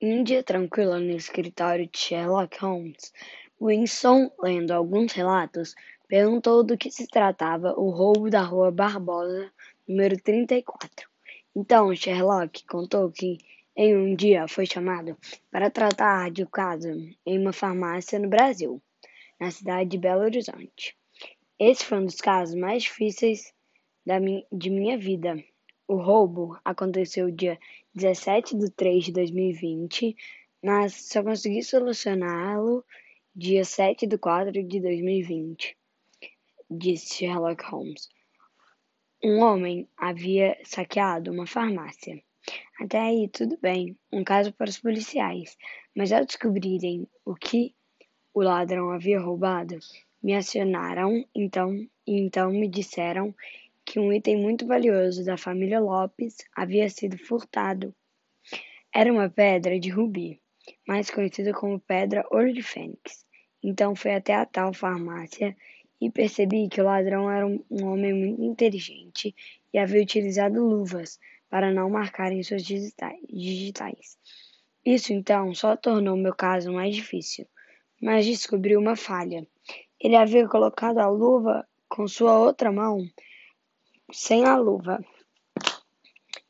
Um dia tranquilo no escritório de Sherlock Holmes, Winston, lendo alguns relatos, perguntou do que se tratava o roubo da Rua Barbosa, número 34. Então Sherlock contou que em um dia foi chamado para tratar de um caso em uma farmácia no Brasil, na cidade de Belo Horizonte. Esse foi um dos casos mais difíceis de minha vida. O roubo aconteceu dia 17 de 3 de 2020, mas só consegui solucioná-lo dia 7 de 4 de 2020, disse Sherlock Holmes. Um homem havia saqueado uma farmácia. Até aí, tudo bem, um caso para os policiais, mas ao descobrirem o que o ladrão havia roubado, me acionaram então e então me disseram que um item muito valioso da família Lopes havia sido furtado. Era uma pedra de rubi, mais conhecida como pedra ouro de fênix. Então fui até a tal farmácia e percebi que o ladrão era um, homem muito inteligente e havia utilizado luvas para não marcarem suas digitais. Isso então só tornou meu caso mais difícil, mas descobri uma falha. Ele havia colocado a luva com sua outra mão sem a luva.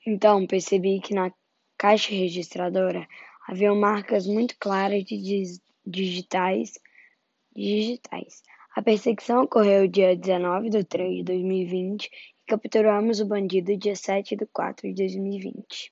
Então percebi que na caixa registradora havia marcas muito claras de digitais. digitais. A perseguição ocorreu dia 19 de 3 de 2020 e capturamos o bandido dia 7 de 4 de 2020.